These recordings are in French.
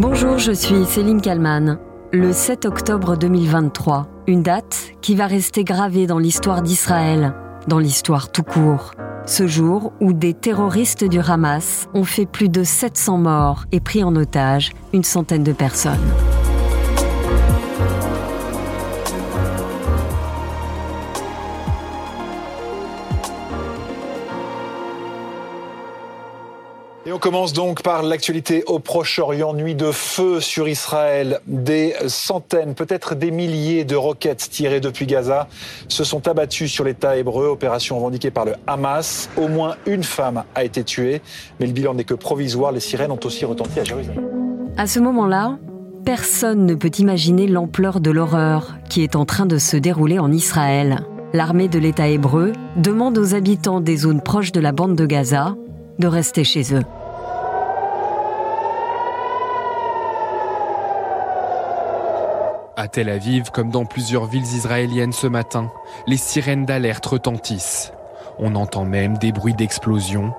Bonjour, je suis Céline Kalman. Le 7 octobre 2023, une date qui va rester gravée dans l'histoire d'Israël, dans l'histoire tout court. Ce jour où des terroristes du Hamas ont fait plus de 700 morts et pris en otage une centaine de personnes. On commence donc par l'actualité au Proche-Orient. Nuit de feu sur Israël. Des centaines, peut-être des milliers de roquettes tirées depuis Gaza se sont abattues sur l'État hébreu. Opération revendiquée par le Hamas. Au moins une femme a été tuée. Mais le bilan n'est que provisoire. Les sirènes ont aussi retenti à Jérusalem. À ce moment-là, personne ne peut imaginer l'ampleur de l'horreur qui est en train de se dérouler en Israël. L'armée de l'État hébreu demande aux habitants des zones proches de la bande de Gaza de rester chez eux. À Tel Aviv, comme dans plusieurs villes israéliennes ce matin, les sirènes d'alerte retentissent. On entend même des bruits d'explosion.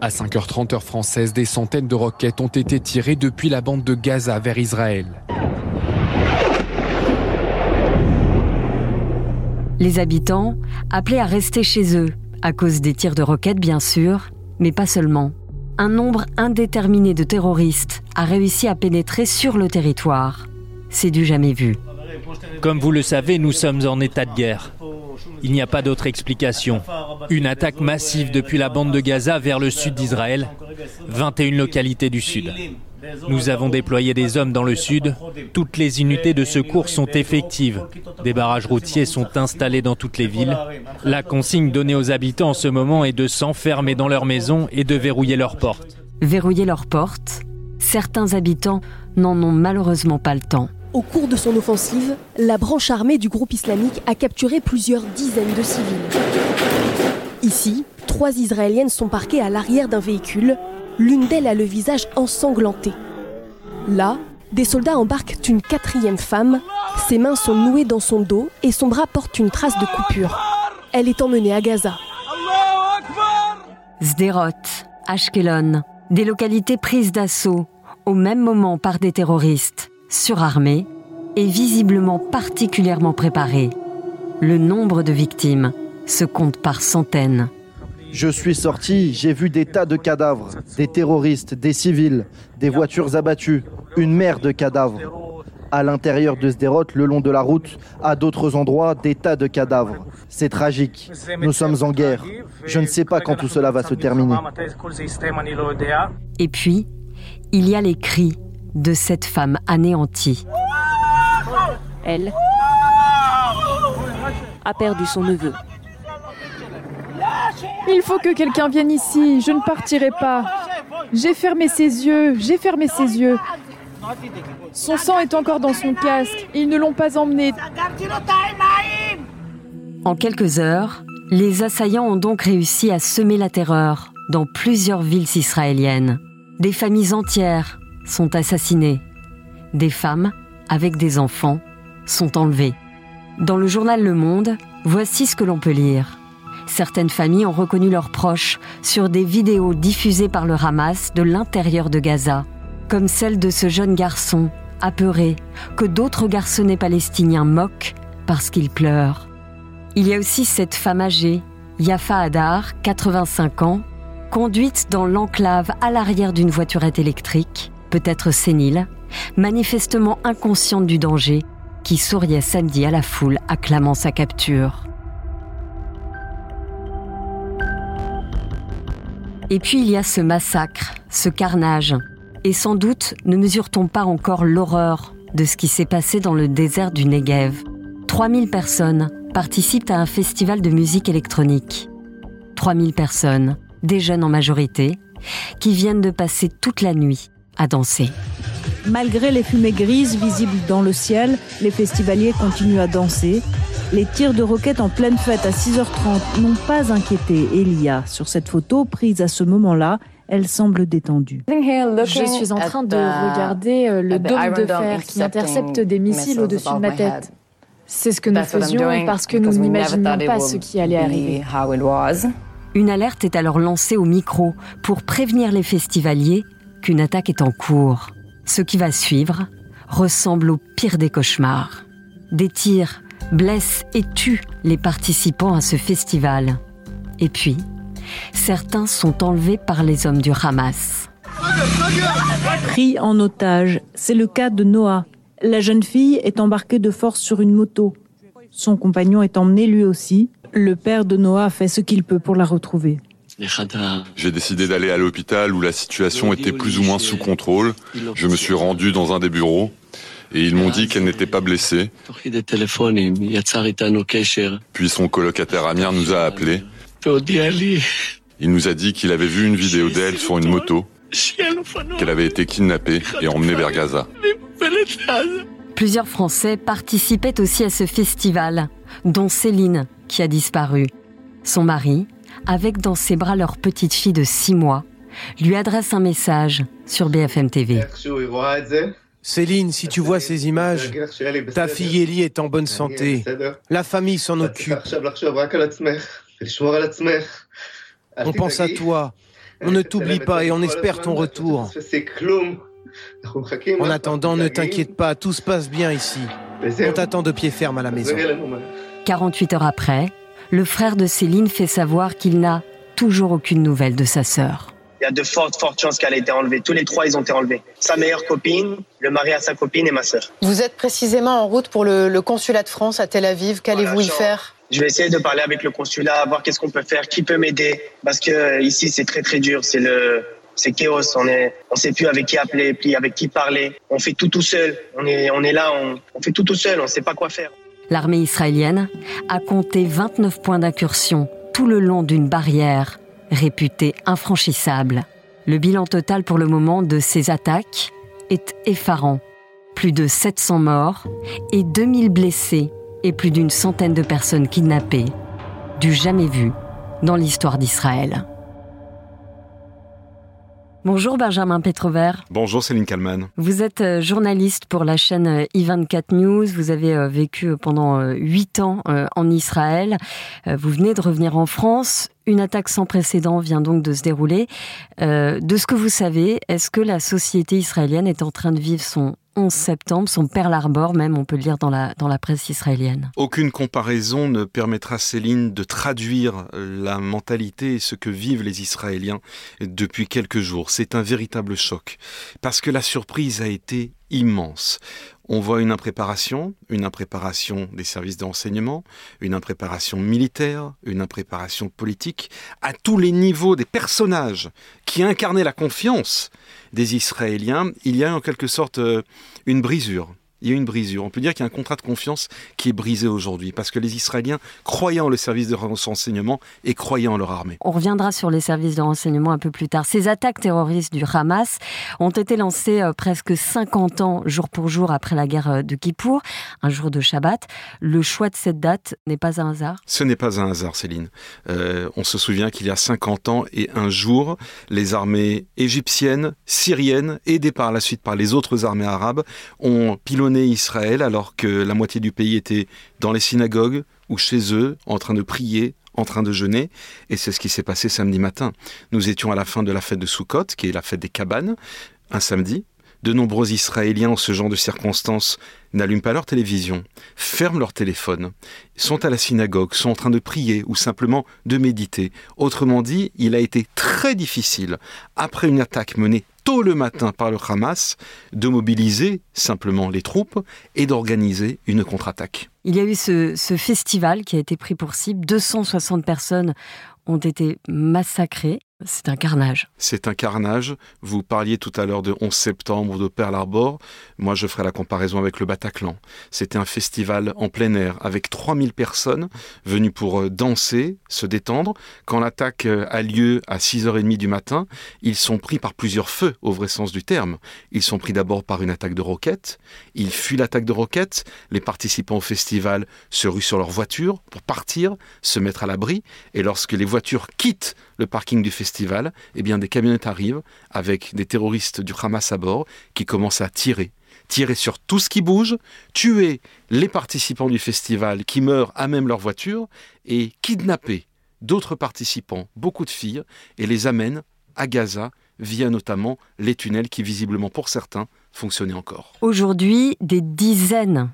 À 5h30 heure française, des centaines de roquettes ont été tirées depuis la bande de Gaza vers Israël. Les habitants appelés à rester chez eux, à cause des tirs de roquettes bien sûr, mais pas seulement un nombre indéterminé de terroristes a réussi à pénétrer sur le territoire. C'est du jamais vu. Comme vous le savez, nous sommes en état de guerre. Il n'y a pas d'autre explication. Une attaque massive depuis la bande de Gaza vers le sud d'Israël, 21 localités du sud. Nous avons déployé des hommes dans le sud. Toutes les unités de secours sont effectives. Des barrages routiers sont installés dans toutes les villes. La consigne donnée aux habitants en ce moment est de s'enfermer dans leur maison et de verrouiller leurs portes. Verrouiller leurs portes? Certains habitants n'en ont malheureusement pas le temps. Au cours de son offensive, la branche armée du groupe islamique a capturé plusieurs dizaines de civils. Ici, trois Israéliennes sont parquées à l'arrière d'un véhicule L'une d'elles a le visage ensanglanté. Là, des soldats embarquent une quatrième femme. Ses mains sont nouées dans son dos et son bras porte une trace de coupure. Elle est emmenée à Gaza. Sderot, Ashkelon, des localités prises d'assaut au même moment par des terroristes, surarmés et visiblement particulièrement préparés. Le nombre de victimes se compte par centaines. Je suis sorti, j'ai vu des tas de cadavres, des terroristes, des civils, des voitures abattues, une mer de cadavres. À l'intérieur de Sderot, le long de la route, à d'autres endroits, des tas de cadavres. C'est tragique. Nous sommes en guerre. Je ne sais pas quand tout cela va se terminer. Et puis, il y a les cris de cette femme anéantie. Elle a perdu son neveu. Il faut que quelqu'un vienne ici, je ne partirai pas. J'ai fermé ses yeux, j'ai fermé ses yeux. Son sang est encore dans son casque, ils ne l'ont pas emmené. En quelques heures, les assaillants ont donc réussi à semer la terreur dans plusieurs villes israéliennes. Des familles entières sont assassinées. Des femmes, avec des enfants, sont enlevées. Dans le journal Le Monde, voici ce que l'on peut lire. Certaines familles ont reconnu leurs proches sur des vidéos diffusées par le Hamas de l'intérieur de Gaza, comme celle de ce jeune garçon, apeuré, que d'autres garçonnets palestiniens moquent parce qu'il pleure. Il y a aussi cette femme âgée, Yafa Hadar, 85 ans, conduite dans l'enclave à l'arrière d'une voiturette électrique, peut-être sénile, manifestement inconsciente du danger, qui souriait samedi à la foule acclamant sa capture. Et puis il y a ce massacre, ce carnage. Et sans doute ne mesure-t-on pas encore l'horreur de ce qui s'est passé dans le désert du Negev. 3000 personnes participent à un festival de musique électronique. 3000 personnes, des jeunes en majorité, qui viennent de passer toute la nuit à danser. Malgré les fumées grises visibles dans le ciel, les festivaliers continuent à danser. Les tirs de roquettes en pleine fête à 6h30 n'ont pas inquiété Elia. Sur cette photo prise à ce moment-là, elle semble détendue. Je suis en train de regarder euh, le dôme de fer qui intercepte des missiles au-dessus de ma tête. C'est ce que nous faisions parce que nous n'imaginions pas ce qui allait arriver. Une alerte est alors lancée au micro pour prévenir les festivaliers qu'une attaque est en cours. Ce qui va suivre ressemble au pire des cauchemars. Des tirs blessent et tuent les participants à ce festival. Et puis, certains sont enlevés par les hommes du Hamas. Pris en otage, c'est le cas de Noah. La jeune fille est embarquée de force sur une moto. Son compagnon est emmené lui aussi. Le père de Noah fait ce qu'il peut pour la retrouver. J'ai décidé d'aller à l'hôpital où la situation était plus ou moins sous contrôle. Je me suis rendu dans un des bureaux et ils m'ont dit qu'elle n'était pas blessée. Puis son colocataire Amir nous a appelés. Il nous a dit qu'il avait vu une vidéo d'elle sur une moto, qu'elle avait été kidnappée et emmenée vers Gaza. Plusieurs Français participaient aussi à ce festival, dont Céline, qui a disparu. Son mari, avec dans ses bras leur petite fille de 6 mois, lui adresse un message sur BFM TV. Céline, si tu vois ces images, ta fille Ellie est en bonne santé. La famille s'en occupe. On pense à toi. On ne t'oublie pas et on espère ton retour. En attendant, ne t'inquiète pas, tout se passe bien ici. On t'attend de pied ferme à la maison. 48 heures après, le frère de Céline fait savoir qu'il n'a toujours aucune nouvelle de sa sœur. Il y a de fortes, fortes chances qu'elle ait été enlevée. Tous les trois, ils ont été enlevés. Sa meilleure copine, le mari à sa copine et ma sœur. Vous êtes précisément en route pour le, consulat de France à Tel Aviv. Qu'allez-vous y faire? Je vais essayer de parler avec le consulat, voir qu'est-ce qu'on peut faire, qui peut m'aider. Parce que ici, c'est très, très dur. C'est le, c'est chaos. On est, on sait plus avec qui appeler, puis avec qui parler. On fait tout tout seul. On est, on est là, on, on fait tout tout seul. On sait pas quoi faire l'armée israélienne a compté 29 points d'incursion tout le long d'une barrière réputée infranchissable. Le bilan total pour le moment de ces attaques est effarant. Plus de 700 morts et 2000 blessés et plus d'une centaine de personnes kidnappées, du jamais vu dans l'histoire d'Israël. Bonjour Benjamin Petrovert. Bonjour Céline Kalman. Vous êtes euh, journaliste pour la chaîne euh, i24 News. Vous avez euh, vécu pendant huit ans en Israël. Vous venez de revenir en France. Une attaque sans précédent vient donc de se dérouler. De ce que vous savez, est-ce que la société israélienne est en train de vivre son 11 septembre, son Pearl Harbor même, on peut le lire dans la, dans la presse israélienne. Aucune comparaison ne permettra, Céline, de traduire la mentalité et ce que vivent les Israéliens depuis quelques jours. C'est un véritable choc, parce que la surprise a été immense. On voit une impréparation, une impréparation des services de renseignement, une impréparation militaire, une impréparation politique, à tous les niveaux des personnages qui incarnaient la confiance des Israéliens. Il y a en quelque sorte euh, une brisure il y a une brisure. On peut dire qu'il y a un contrat de confiance qui est brisé aujourd'hui parce que les Israéliens croyaient en le service de renseignement et croyaient en leur armée. On reviendra sur les services de renseignement un peu plus tard. Ces attaques terroristes du Hamas ont été lancées euh, presque 50 ans jour pour jour après la guerre euh, de Kippour, un jour de Shabbat. Le choix de cette date n'est pas un hasard? Ce n'est pas un hasard, Céline. Euh, on se souvient qu'il y a 50 ans et un jour, les armées égyptiennes, syriennes, aidées par la suite par les autres armées arabes, ont pilonné Israël alors que la moitié du pays était dans les synagogues ou chez eux en train de prier, en train de jeûner. Et c'est ce qui s'est passé samedi matin. Nous étions à la fin de la fête de Sukkot, qui est la fête des cabanes, un samedi. De nombreux Israéliens, en ce genre de circonstances, n'allument pas leur télévision, ferment leur téléphone, sont à la synagogue, sont en train de prier ou simplement de méditer. Autrement dit, il a été très difficile, après une attaque menée tôt le matin par le Hamas, de mobiliser simplement les troupes et d'organiser une contre-attaque. Il y a eu ce, festival qui a été pris pour cible. 260 personnes ont été massacrées. C'est un carnage. C'est un carnage. Vous parliez tout à l'heure de 11 septembre, de Pearl Harbor. Moi, je ferai la comparaison avec le Bataclan. C'était un festival en plein air avec 3000 personnes venues pour euh, danser, se détendre. Quand l'attaque euh, a lieu à 6h30 du matin, ils sont pris par plusieurs feux, au vrai sens du terme. Ils sont pris d'abord par une attaque de roquettes. Ils fuient l'attaque de roquettes. Les participants au festival se ruent sur leur voiture pour partir, se mettre à l'abri. Et lorsque les voitures quittent le parking du festival, eh bien des camionnettes arrivent avec des terroristes du Hamas à bord qui commencent à tirer tirer sur tout ce qui bouge, tuer les participants du festival qui meurent à même leur voiture et kidnapper d'autres participants, beaucoup de filles, et les amènent à Gaza via notamment les tunnels qui visiblement pour certains fonctionnaient encore. Aujourd'hui, des dizaines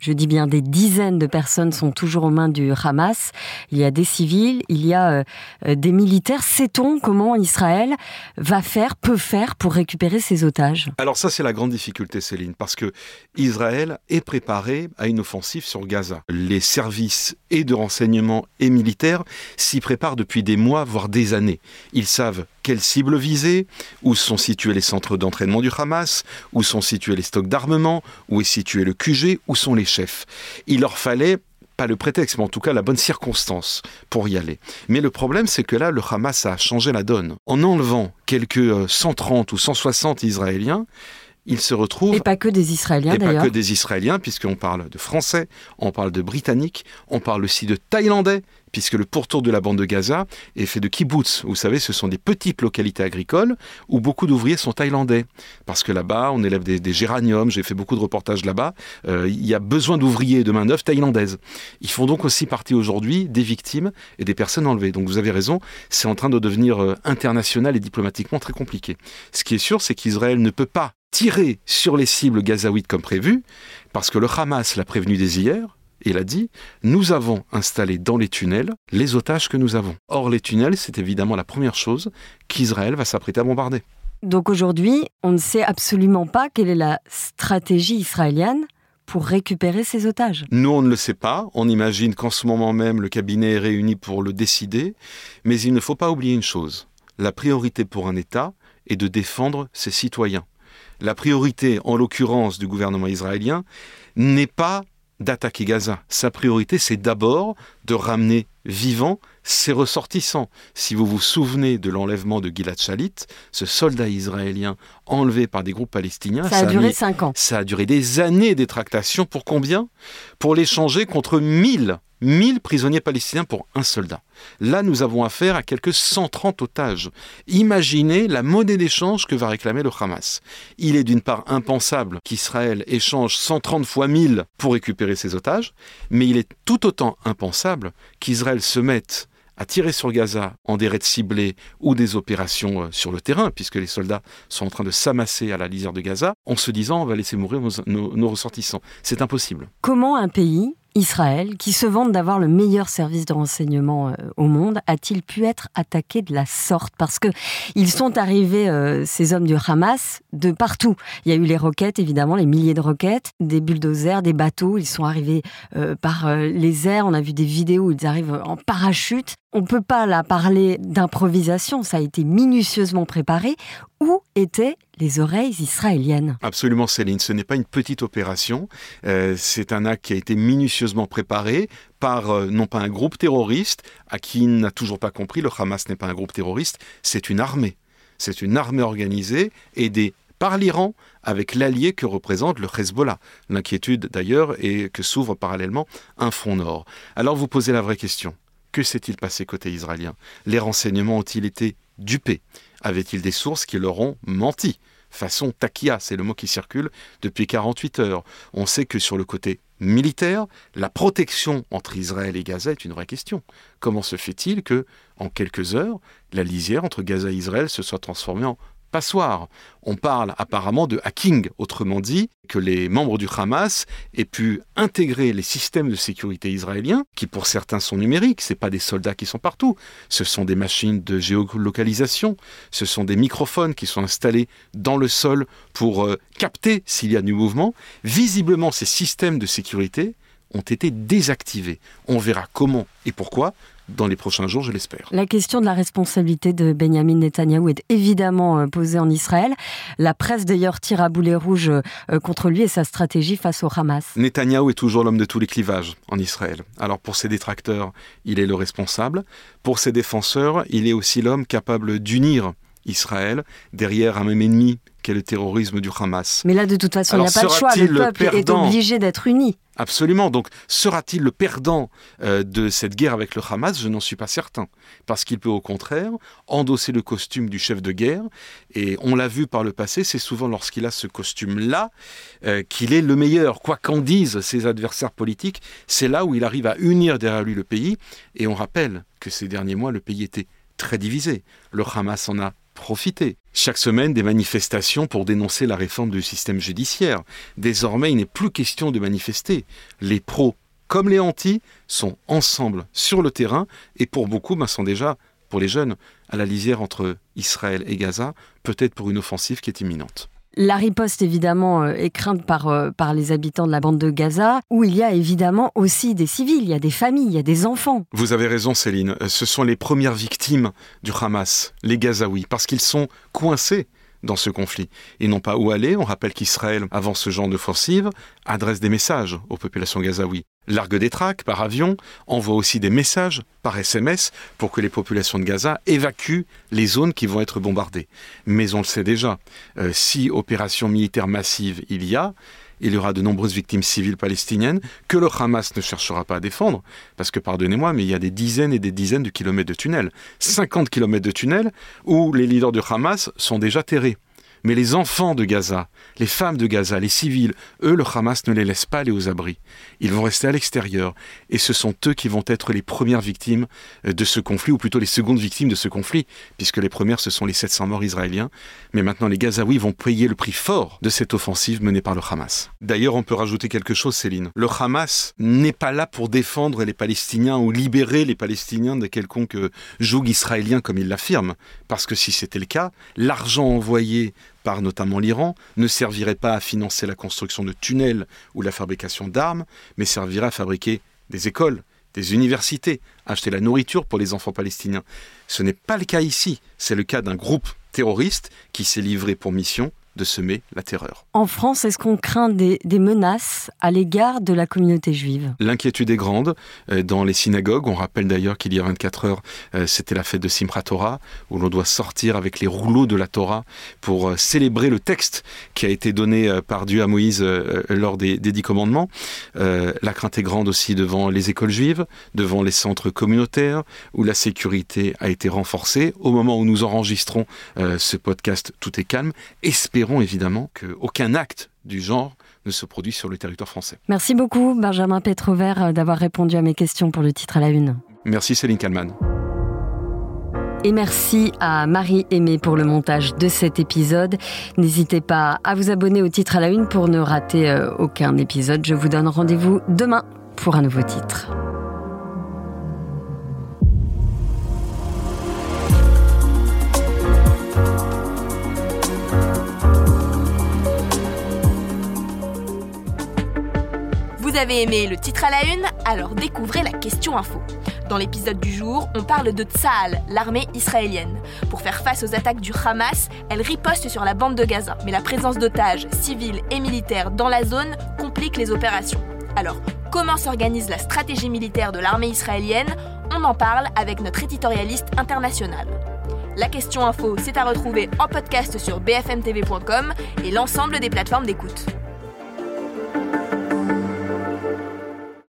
je dis bien des dizaines de personnes sont toujours aux mains du Hamas. Il y a des civils, il y a euh, des militaires. Sait-on comment Israël va faire, peut faire pour récupérer ses otages? Alors ça, c'est la grande difficulté, Céline, parce que Israël est préparé à une offensive sur Gaza. Les services et de renseignement et militaires s'y préparent depuis des mois, voire des années. Ils savent quelles cibles viser, où sont situés les centres d'entraînement du Hamas, où sont situés les stocks d'armement, où est situé le QG, où sont les chefs. Il leur fallait pas le prétexte, mais en tout cas la bonne circonstance pour y aller. Mais le problème, c'est que là, le Hamas a changé la donne. En enlevant quelques 130 ou 160 Israéliens, il se retrouve... Et pas que des Israéliens d'ailleurs. pas que des Israéliens, puisqu'on parle de Français, on parle de Britanniques, on parle aussi de Thaïlandais, puisque le pourtour de la bande de Gaza est fait de kibbutz. Vous savez, ce sont des petites localités agricoles où beaucoup d'ouvriers sont thaïlandais. Parce que là-bas, on élève des, géraniums, j'ai fait beaucoup de reportages là-bas, euh, il y a besoin d'ouvriers de main-d'œuvre thaïlandaise. Ils font donc aussi partie aujourd'hui des victimes et des personnes enlevées. Donc vous avez raison, c'est en train de devenir euh, international et diplomatiquement très compliqué. Ce qui est sûr, c'est qu'Israël ne peut pas tirer sur les cibles gazaouites comme prévu, parce que le Hamas l'a prévenu dès hier, il a dit Nous avons installé dans les tunnels les otages que nous avons. Or, les tunnels, c'est évidemment la première chose qu'Israël va s'apprêter à bombarder. Donc aujourd'hui, on ne sait absolument pas quelle est la stratégie israélienne pour récupérer ces otages Nous, on ne le sait pas. On imagine qu'en ce moment même, le cabinet est réuni pour le décider. Mais il ne faut pas oublier une chose. La priorité pour un État est de défendre ses citoyens. La priorité, en l'occurrence du gouvernement israélien, n'est pas d'attaquer Gaza. Sa priorité, c'est d'abord de ramener vivants ses ressortissants. Si vous vous souvenez de l'enlèvement de Gilad Shalit, ce soldat israélien enlevé par des groupes palestiniens, ça, a duré cinq ans. Ça a duré des années des tractations. Pour combien? Pour l'échanger contre 1000 1000 prisonniers palestiniens pour un soldat. Là, nous avons affaire à quelques 130 otages. Imaginez la monnaie d'échange que va réclamer le Hamas. Il est d'une part impensable qu'Israël échange 130 fois 1000 pour récupérer ses otages, mais il est tout autant impensable qu'Israël se mette à tirer sur Gaza en des raids ciblés ou des opérations euh, sur le terrain, puisque les soldats sont en train de s'amasser à la lisière de Gaza, en se disant on va laisser mourir nos ressortissants. C'est impossible. Comment un pays Israël, qui se vante d'avoir le meilleur service de renseignement euh, au monde, a-t-il pu être attaqué de la sorte? Parce que ils sont arrivés, euh, ces hommes du Hamas, de partout. Il y a eu les roquettes, évidemment, les milliers de roquettes, des bulldozers, des bateaux. Ils sont arrivés euh, par les airs. On a vu des vidéos où ils arrivent en parachute. On ne peut pas là parler d'improvisation, ça a été minutieusement préparé. Où étaient les oreilles israéliennes? Absolument Céline, ce n'est pas une petite opération, euh, c'est un acte qui a été minutieusement préparé par euh, non pas un groupe terroriste, à qui n'a toujours pas compris, le Hamas n'est pas un groupe terroriste, c'est une armée. C'est une armée organisée, aidée par l'Iran avec l'allié que représente le Hezbollah. L'inquiétude d'ailleurs est que s'ouvre parallèlement un front nord. Alors vous posez la vraie question. Que s'est-il passé côté israélien? Les renseignements ont-ils été dupés? Avaient-ils des sources qui leur ont menti? Façon takia, c'est le mot qui circule depuis 48 heures. On sait que sur le côté militaire, la protection entre Israël et Gaza est une vraie question. Comment se fait-il que, en quelques heures, la lisière entre Gaza et Israël se soit transformée en passoire. On parle apparemment de hacking, autrement dit, que les membres du Hamas aient pu intégrer les systèmes de sécurité israéliens, qui pour certains sont numériques, ce pas des soldats qui sont partout, ce sont des machines de géolocalisation, ce sont des microphones qui sont installés dans le sol pour euh, capter s'il y a du mouvement. Visiblement, ces systèmes de sécurité ont été désactivés. On verra comment et pourquoi dans les prochains jours, je l'espère. La question de la responsabilité de Benjamin Netanyahou est évidemment euh, posée en Israël. La presse d'ailleurs tire à boulet rouge euh, contre lui et sa stratégie face au Hamas. Netanyahou est toujours l'homme de tous les clivages en Israël. Alors pour ses détracteurs, il est le responsable. Pour ses défenseurs, il est aussi l'homme capable d'unir Israël derrière un même ennemi qu'est le terrorisme du Hamas. Mais là, de toute façon, il n'y a pas de choix. Le peuple est obligé d'être uni. Absolument. Donc, sera-t-il le perdant euh, de cette guerre avec le Hamas? Je n'en suis pas certain. Parce qu'il peut au contraire endosser le costume du chef de guerre. Et on l'a vu par le passé, c'est souvent lorsqu'il a ce costume-là euh, qu'il est le meilleur. Quoi qu'en disent ses adversaires politiques, c'est là où il arrive à unir derrière lui le pays. Et on rappelle que ces derniers mois, le pays était très divisé. Le Hamas en a Chaque semaine, des manifestations pour dénoncer la réforme du système judiciaire. Désormais, il n'est plus question de manifester. Les pros comme les anti sont ensemble sur le terrain et pour beaucoup ben, sont déjà, pour les jeunes, à la lisière entre Israël et Gaza, peut-être pour une offensive qui est imminente. La riposte, évidemment, euh, est crainte par, euh, par les habitants de la bande de Gaza, où il y a évidemment aussi des civils, il y a des familles, il y a des enfants. Vous avez raison, Céline. Euh, ce sont les premières victimes du Hamas, les Gazaouis, parce qu'ils sont coincés dans ce conflit. Ils n'ont pas où aller. On rappelle qu'Israël, avant ce genre d'offensive, adresse des messages aux populations gazaouis largue des tracts par avion, envoie aussi des messages par SMS pour que les populations de Gaza évacuent les zones qui vont être bombardées. Mais on le sait déjà, euh, si opération militaire massive il y a, il y aura de nombreuses victimes civiles palestiniennes que le Hamas ne cherchera pas à défendre, parce que pardonnez-moi, mais il y a des dizaines et des dizaines de kilomètres de tunnels, 50 kilomètres de tunnels où les leaders du Hamas sont déjà terrés. Mais les enfants de Gaza, les femmes de Gaza, les civils, eux, le Hamas ne les laisse pas aller aux abris. Ils vont rester à l'extérieur. Et ce sont eux qui vont être les premières victimes euh, de ce conflit, ou plutôt les secondes victimes de ce conflit, puisque les premières, ce sont les 700 morts israéliens. Mais maintenant, les Gazaouis vont payer le prix fort de cette offensive menée par le Hamas. D'ailleurs, on peut rajouter quelque chose, Céline. Le Hamas n'est pas là pour défendre les Palestiniens ou libérer les Palestiniens de quelconque euh, joug israélien, comme il l'affirme. Parce que si c'était le cas, l'argent envoyé par notamment l'Iran, ne servirait pas à financer la construction de tunnels ou la fabrication d'armes, mais servirait à fabriquer des écoles, des universités, acheter la nourriture pour les enfants palestiniens. Ce n'est pas le cas ici, c'est le cas d'un groupe terroriste qui s'est livré pour mission de semer la terreur. En France, est-ce qu'on craint des, menaces à l'égard de la communauté juive? L'inquiétude est grande euh, dans les synagogues. On rappelle d'ailleurs qu'il y a 24 heures, euh, c'était la fête de Simchat Torah, où l'on doit sortir avec les rouleaux de la Torah pour euh, célébrer le texte qui a été donné par Dieu à Moïse lors des, des dix commandements. La crainte est grande aussi devant les écoles juives, devant les centres communautaires, où la sécurité a été renforcée. Au moment où nous enregistrons ce podcast, tout est calme. Espérons évidemment qu'aucun acte du genre ne se produit sur le territoire français. Merci beaucoup Benjamin Petrovert euh, d'avoir répondu à mes questions pour le titre à la une. Merci Céline Kalman. Et merci à Marie Aimée pour le montage de cet épisode. N'hésitez pas à vous abonner au titre à la une pour ne rater euh, aucun épisode. Je vous donne rendez-vous demain pour un nouveau titre. Avez aimé le titre à la une, alors découvrez la question info. Dans l'épisode du jour, on parle de Tsahal, l'armée israélienne. Pour faire face aux attaques du Hamas, elle riposte sur la bande de Gaza. Mais la présence d'otages civils et militaires dans la zone complique les opérations. Alors, comment s'organise la stratégie militaire de l'armée israélienne? On en parle avec notre éditorialiste international. La question info, c'est à retrouver en podcast sur bfmtv.com et l'ensemble des plateformes d'écoute.